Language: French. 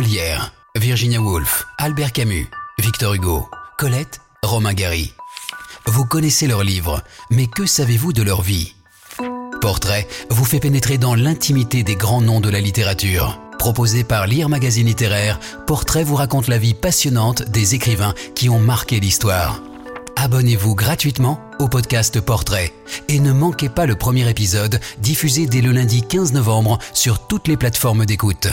Molière, Virginia Woolf, Albert Camus, Victor Hugo, Colette, Romain Gary. Vous connaissez leurs livres, mais que savez-vous de leur vie? Portrait vous fait pénétrer dans l'intimité des grands noms de la littérature. Proposé par Lire Magazine Littéraire, Portrait vous raconte la vie passionnante des écrivains qui ont marqué l'histoire. Abonnez-vous gratuitement au podcast Portrait et ne manquez pas le premier épisode diffusé dès le lundi 15 novembre sur toutes les plateformes d'écoute.